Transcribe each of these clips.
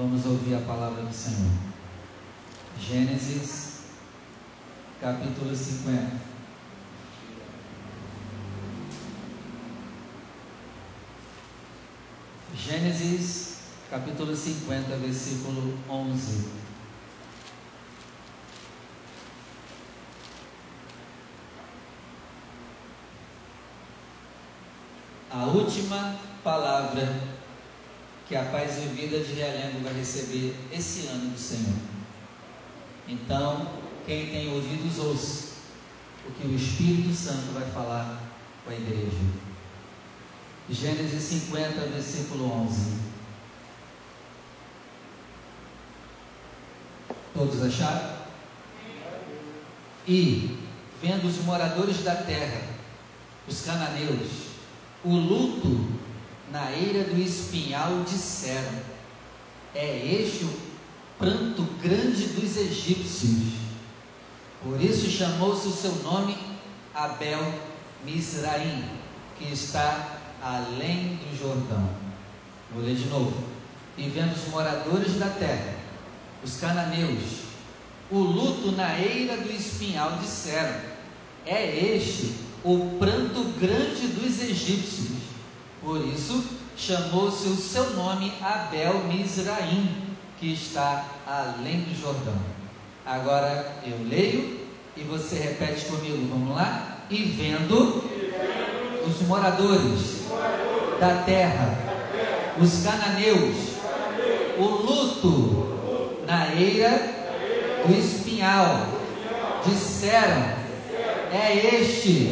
Vamos ouvir a palavra do Senhor. Gênesis, capítulo 50. Gênesis, capítulo 50, versículo 11. A última palavra que a paz e vida de Realengo vai receber esse ano do Senhor. Então, quem tem ouvidos, ouça o que o Espírito Santo vai falar com a igreja. Gênesis 50, versículo 11. Todos acharam? E, vendo os moradores da terra, os cananeus, o luto na eira do espinhal disseram: É este o pranto grande dos egípcios. Por isso chamou-se o seu nome Abel Misraim, que está além do Jordão. Vou ler de novo. E vendo os moradores da terra, os cananeus, o luto na eira do espinhal, disseram: É este o pranto grande dos egípcios. Por isso chamou-se o seu nome Abel Misraim, que está além do Jordão. Agora eu leio e você repete comigo, vamos lá? E vendo os moradores da terra, os cananeus, o luto na eira do espinhal, disseram: É este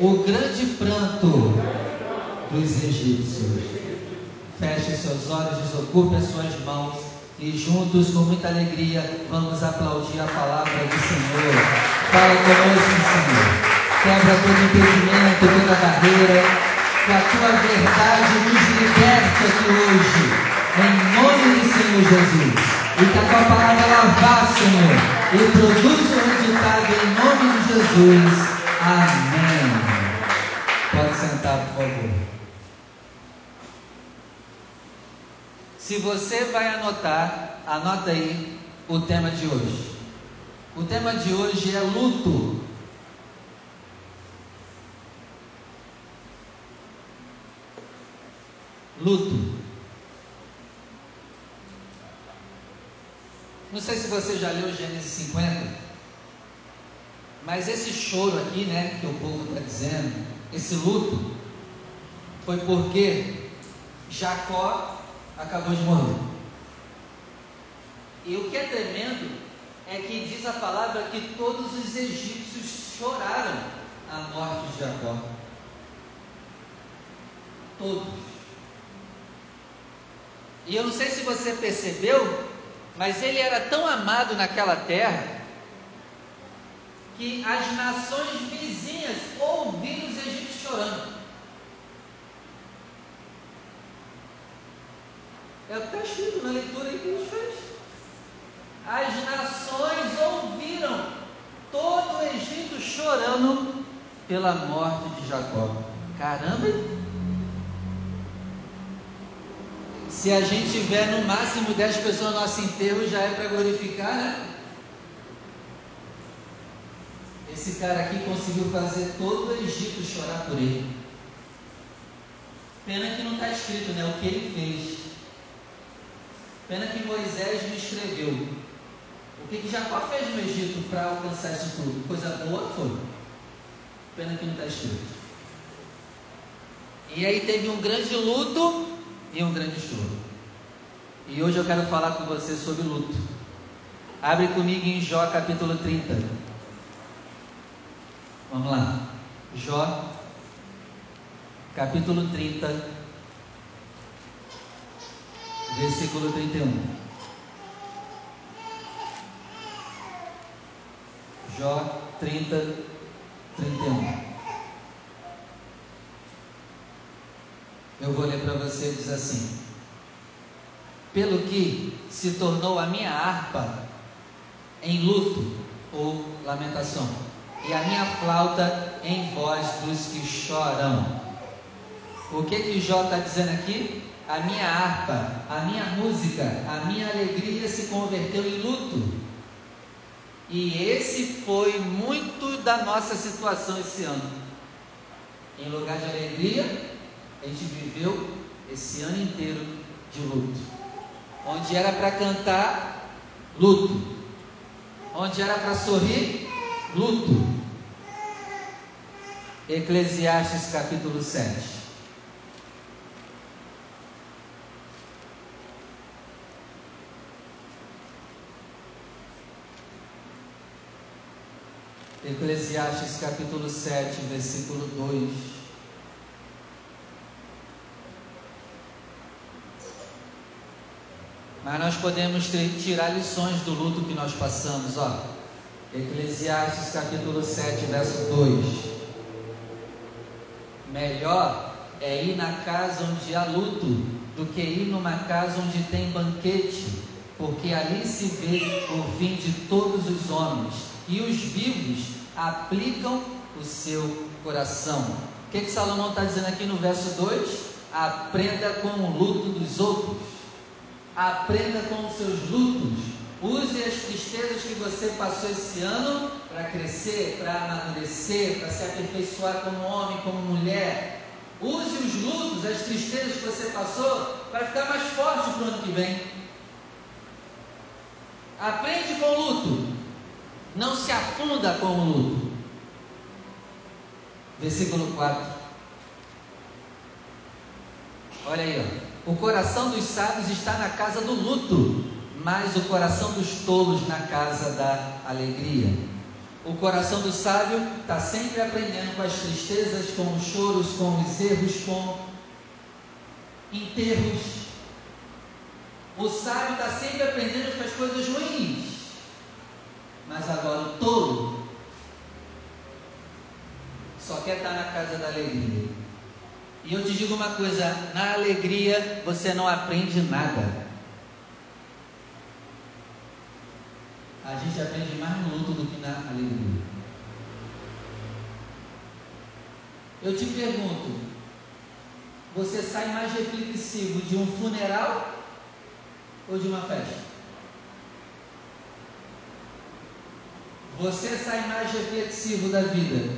o grande pranto dos egípcios. Feche seus olhos, desocupe as suas mãos e juntos, com muita alegria, vamos aplaudir a palavra do Senhor. Fala conosco, Senhor. Quebra todo impedimento, toda barreira, que a tua verdade nos liberte aqui hoje, em nome do Senhor Jesus. E que a tua palavra ela vá, Senhor, e produza o resultado em nome de Jesus. Amém. Pode sentar, por favor. Se você vai anotar, anota aí o tema de hoje. O tema de hoje é luto. Luto. Não sei se você já leu Gênesis 50, mas esse choro aqui, né, que o povo está dizendo, esse luto, foi porque Jacó acabou de morrer. E o que é tremendo é que diz a palavra que todos os egípcios choraram a morte de Jacó. Todos. E eu não sei se você percebeu, mas ele era tão amado naquela terra que as nações vizinhas ouviram os egípcios chorando. É o que está escrito na leitura aí que gente fez. As nações ouviram todo o Egito chorando pela morte de Jacó. Caramba! Se a gente tiver no máximo 10 pessoas no nosso enterro, já é para glorificar, né? Esse cara aqui conseguiu fazer todo o Egito chorar por ele. Pena que não está escrito, né? O que ele fez. Pena que Moisés não escreveu. O que, que Jacó fez no Egito para alcançar isso tudo? Coisa boa foi. Pena que não está escrito. E aí teve um grande luto e um grande choro. E hoje eu quero falar com você sobre luto. Abre comigo em Jó capítulo 30. Vamos lá. Jó capítulo 30 versículo 31. Jó 30, 31. Eu vou ler para você, diz assim: Pelo que se tornou a minha harpa em luto ou lamentação, e a minha flauta em voz dos que choram. O que que Jó está dizendo aqui? A minha harpa, a minha música, a minha alegria se converteu em luto. E esse foi muito da nossa situação esse ano. Em lugar de alegria, a gente viveu esse ano inteiro de luto. Onde era para cantar, luto. Onde era para sorrir, luto. Eclesiastes capítulo 7. Eclesiastes capítulo 7, versículo 2. Mas nós podemos tirar lições do luto que nós passamos, ó. Eclesiastes capítulo 7, verso 2. Melhor é ir na casa onde há luto do que ir numa casa onde tem banquete, porque ali se vê o fim de todos os homens, e os vivos aplicam o seu coração. O que, que Salomão está dizendo aqui no verso 2? Aprenda com o luto dos outros, aprenda com os seus lutos, Use as tristezas que você passou esse ano para crescer, para amadurecer, para se aperfeiçoar como homem, como mulher. Use os lutos, as tristezas que você passou para ficar mais forte para o ano que vem. Aprende com o luto. Não se afunda com o luto. Versículo 4. Olha aí, ó. O coração dos sábios está na casa do luto mas o coração dos tolos na casa da alegria. O coração do sábio está sempre aprendendo com as tristezas, com os choros, com os erros, com enterros. O sábio está sempre aprendendo com as coisas ruins. Mas agora o tolo só quer estar na casa da alegria. E eu te digo uma coisa: na alegria você não aprende nada. a gente aprende mais no luto do que na alegria. Eu te pergunto, você sai mais reflexivo de um funeral ou de uma festa? Você sai mais reflexivo da vida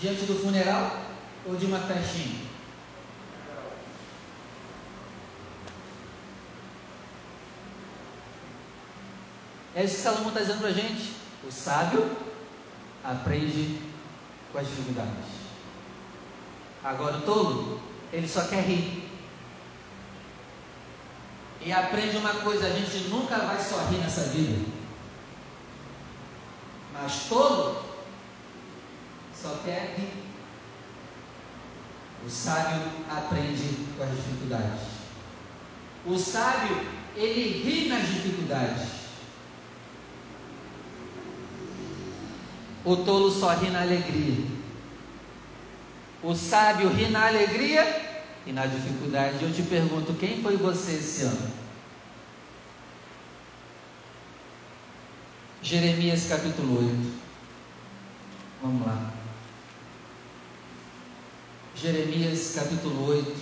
diante do funeral ou de uma festinha? É isso que Salomão está dizendo para a gente. O sábio aprende com as dificuldades. Agora o tolo, ele só quer rir. E aprende uma coisa: a gente nunca vai só rir nessa vida. Mas tolo só quer rir. O sábio aprende com as dificuldades. O sábio, ele ri nas dificuldades. O tolo só ri na alegria. O sábio ri na alegria e na dificuldade. Eu te pergunto, quem foi você esse ano? Jeremias capítulo 8. Vamos lá. Jeremias capítulo 8,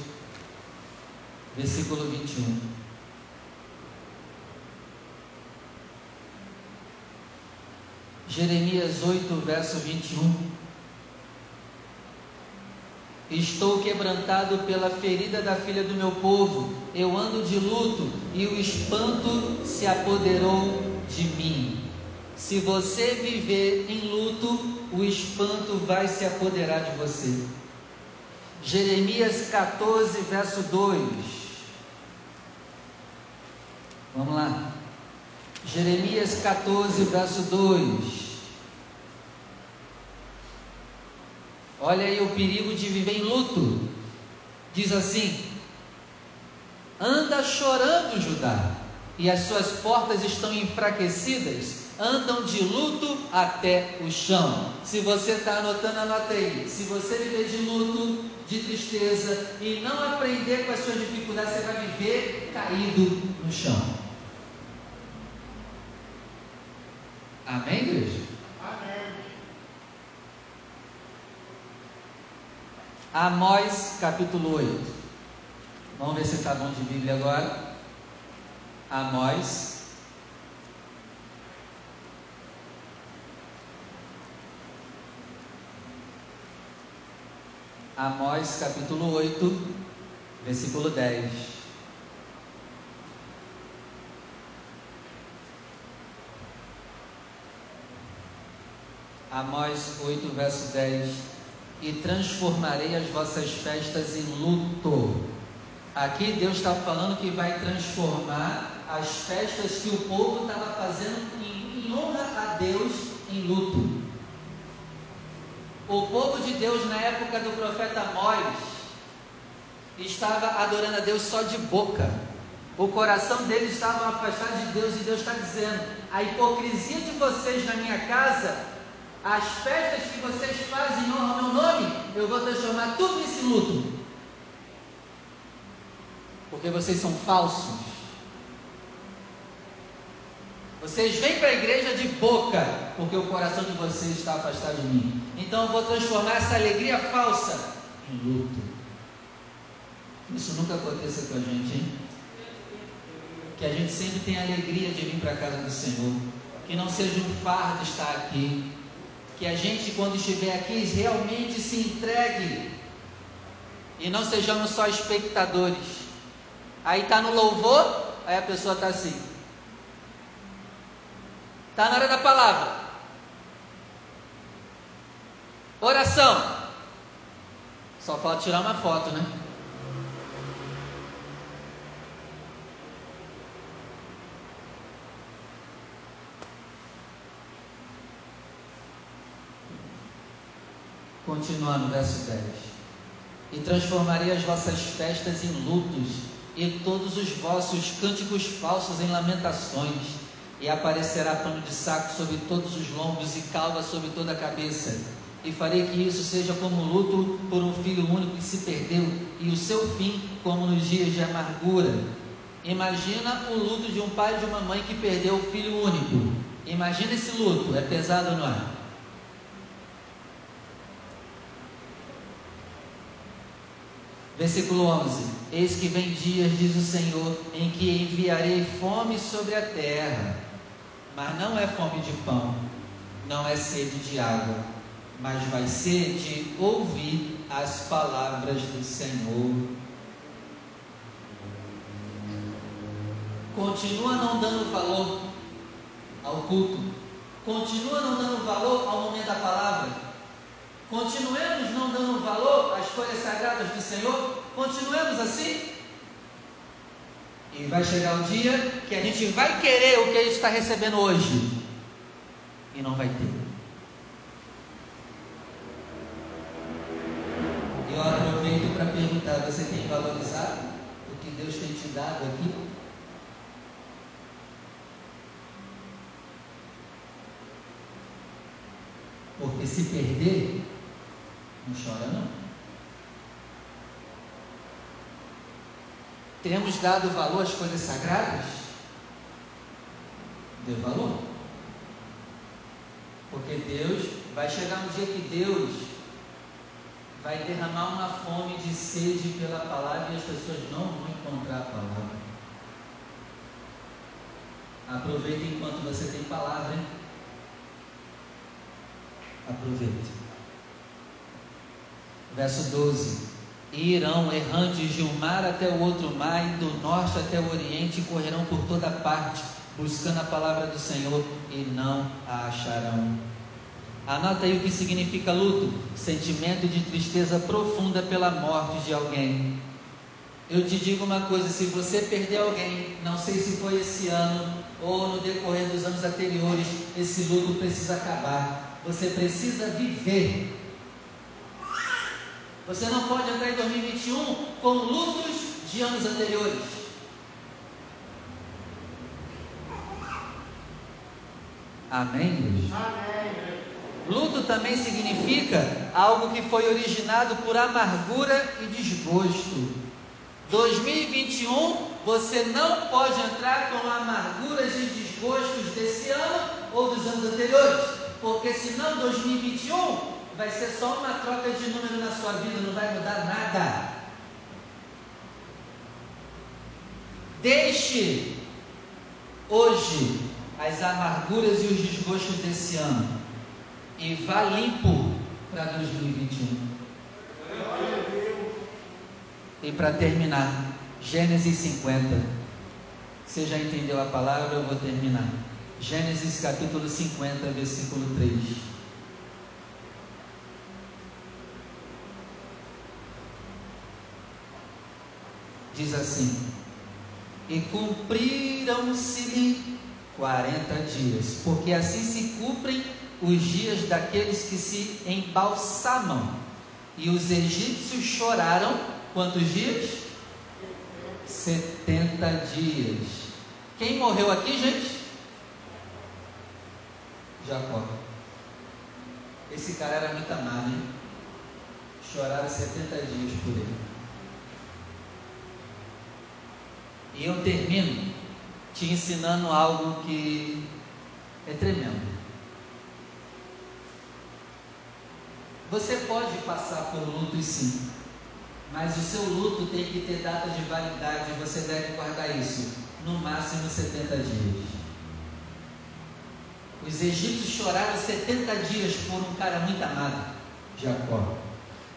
versículo 21. Jeremias 8, verso 21. Estou quebrantado pela ferida da filha do meu povo, eu ando de luto e o espanto se apoderou de mim. Se você viver em luto, o espanto vai se apoderar de você. Jeremias 14, verso 2. Vamos lá. Jeremias 14, verso 2. Olha aí o perigo de viver em luto. Diz assim: Anda chorando, Judá, e as suas portas estão enfraquecidas, andam de luto até o chão. Se você está anotando, anote aí. Se você viver de luto, de tristeza e não aprender com as suas dificuldades, você vai viver caído no chão. Amém, igreja? Amém. Amós capítulo 8. Vamos ver se está bom de Bíblia agora. Amós. Amós capítulo 8, versículo 10. Amós 8, verso 10. E transformarei as vossas festas em luto Aqui Deus está falando que vai transformar as festas que o povo estava fazendo em, em honra a Deus em luto. O povo de Deus na época do profeta Amós estava adorando a Deus só de boca. O coração deles estava afastado de Deus e Deus está dizendo: a hipocrisia de vocês na minha casa, as festas que vocês fazem em honra ao meu nome, eu vou transformar tudo nesse luto porque vocês são falsos. Vocês vêm para a igreja de boca, porque o coração de vocês está afastado de mim. Então eu vou transformar essa alegria falsa em luto. Isso nunca aconteça com a gente, hein? Que a gente sempre tenha alegria de vir para a casa do Senhor. Que não seja um fardo estar aqui. Que a gente, quando estiver aqui, realmente se entregue. E não sejamos só espectadores Aí está no louvor, aí a pessoa está assim. Está na hora da palavra. Oração. Só falta tirar uma foto, né? Continuando, verso 10. E transformarei as vossas festas em lutos e todos os vossos cânticos falsos em lamentações, e aparecerá pano de saco sobre todos os lombos e calva sobre toda a cabeça. E farei que isso seja como luto por um filho único que se perdeu, e o seu fim como nos dias de amargura. Imagina o luto de um pai e de uma mãe que perdeu o filho único. Imagina esse luto, é pesado ou não é? Versículo 11: Eis que vem dias, diz o Senhor, em que enviarei fome sobre a terra, mas não é fome de pão, não é sede de água, mas vai ser de ouvir as palavras do Senhor. Continua não dando valor ao culto, continua não dando valor ao momento da palavra Continuemos não dando valor às coisas sagradas do Senhor? Continuemos assim? E vai chegar o dia que a gente vai querer o que a gente está recebendo hoje e não vai ter. E eu aproveito para perguntar: você tem valorizado o que Deus tem te dado aqui? Porque se perder, não chora não. Temos dado valor às coisas sagradas? Dê valor. Porque Deus, vai chegar um dia que Deus vai derramar uma fome de sede pela palavra e as pessoas não vão encontrar a palavra. Aproveite enquanto você tem palavra, hein? Aproveite. Verso 12: Irão errantes de um mar até o outro mar, e do norte até o oriente, e correrão por toda parte, buscando a palavra do Senhor, e não a acharão. Anota aí o que significa luto: sentimento de tristeza profunda pela morte de alguém. Eu te digo uma coisa: se você perder alguém, não sei se foi esse ano ou no decorrer dos anos anteriores, esse luto precisa acabar. Você precisa viver você não pode entrar em 2021 com lutos de anos anteriores. Amém? Amém. Luto também significa algo que foi originado por amargura e desgosto. 2021 você não pode entrar com amarguras e desgostos desse ano ou dos anos anteriores, porque senão 2021 vai ser só uma troca de número na sua vida, não vai mudar nada. Deixe hoje as amarguras e os desgostos desse ano e vá limpo para 2021. E para terminar, Gênesis 50. Você já entendeu a palavra? Eu vou terminar. Gênesis capítulo 50, versículo 3. Diz assim: E cumpriram-se-lhe 40 dias, porque assim se cumprem os dias daqueles que se embalsamam. E os egípcios choraram quantos dias? 70 dias. Quem morreu aqui, gente? Jacó. Esse cara era muito amado, hein? Choraram 70 dias por ele. E eu termino te ensinando algo que é tremendo. Você pode passar por luto sim, mas o seu luto tem que ter data de validade e você deve guardar isso, no máximo 70 dias. Os egípcios choraram 70 dias por um cara muito amado, Jacó.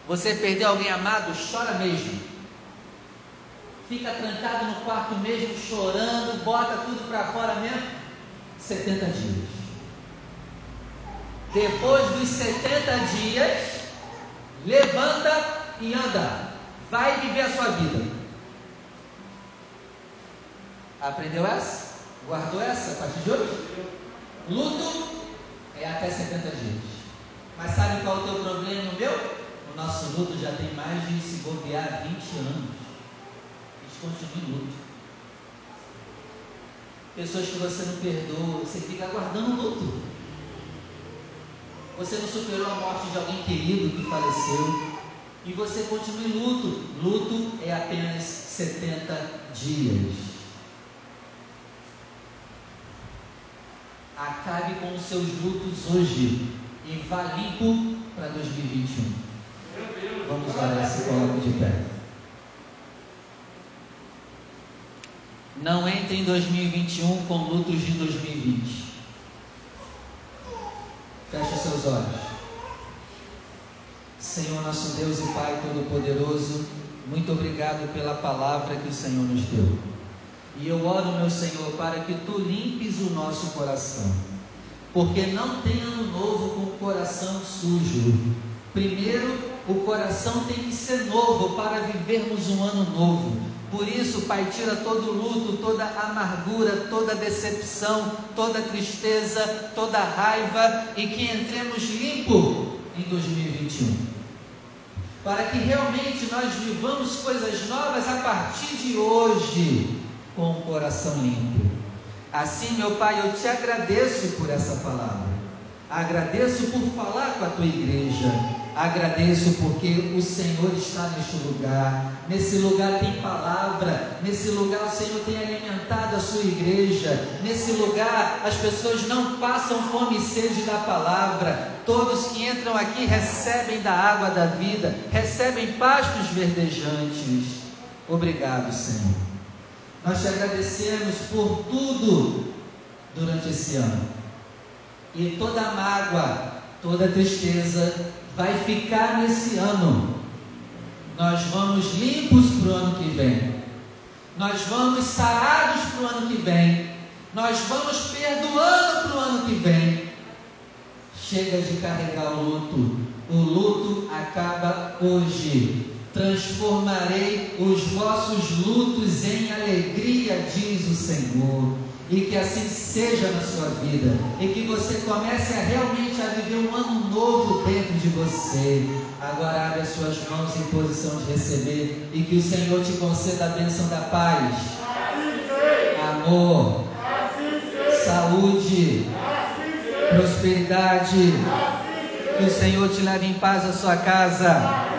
Você perdeu alguém amado, chora mesmo. Fica trancado no quarto mesmo, chorando, bota tudo para fora mesmo. 70 dias. Depois dos 70 dias, levanta e anda. Vai viver a sua vida. Aprendeu essa? Guardou essa a partir de hoje? Luto é até 70 dias. Mas sabe qual é o teu problema meu? O nosso luto já tem mais de se bobear 20 anos. Continua em luto. Pessoas que você não perdoa, você fica aguardando luto. Você não superou a morte de alguém querido que faleceu. E você continua em luto. Luto é apenas 70 dias. Acabe com os seus lutos hoje e vá limpo para 2021. Vamos orar, se coloque de pé. Não entre em 2021 com lutos de 2020. Feche seus olhos. Senhor, nosso Deus e Pai Todo-Poderoso, muito obrigado pela palavra que o Senhor nos deu. E eu oro, meu Senhor, para que tu limpes o nosso coração. Porque não tem ano novo com o coração sujo. Primeiro, o coração tem que ser novo para vivermos um ano novo. Por isso, Pai, tira todo luto, toda amargura, toda decepção, toda tristeza, toda raiva e que entremos limpo em 2021. Para que realmente nós vivamos coisas novas a partir de hoje com o coração limpo. Assim, meu Pai, eu te agradeço por essa palavra. Agradeço por falar com a tua igreja. Agradeço porque o Senhor está neste lugar. Nesse lugar tem palavra. Nesse lugar o Senhor tem alimentado a sua igreja. Nesse lugar as pessoas não passam fome e sede da palavra. Todos que entram aqui recebem da água da vida, recebem pastos verdejantes. Obrigado, Senhor. Nós te agradecemos por tudo durante esse ano. E toda mágoa, toda tristeza vai ficar nesse ano. Nós vamos limpos para o ano que vem. Nós vamos sarados para o ano que vem. Nós vamos perdoando para o ano que vem. Chega de carregar o luto. O luto acaba hoje transformarei os vossos lutos em alegria, diz o Senhor. E que assim seja na sua vida. E que você comece a realmente a viver um ano novo dentro de você. Agora abre as suas mãos em posição de receber. E que o Senhor te conceda a bênção da paz. Amor. Saúde. Prosperidade. Que o Senhor te leve em paz à sua casa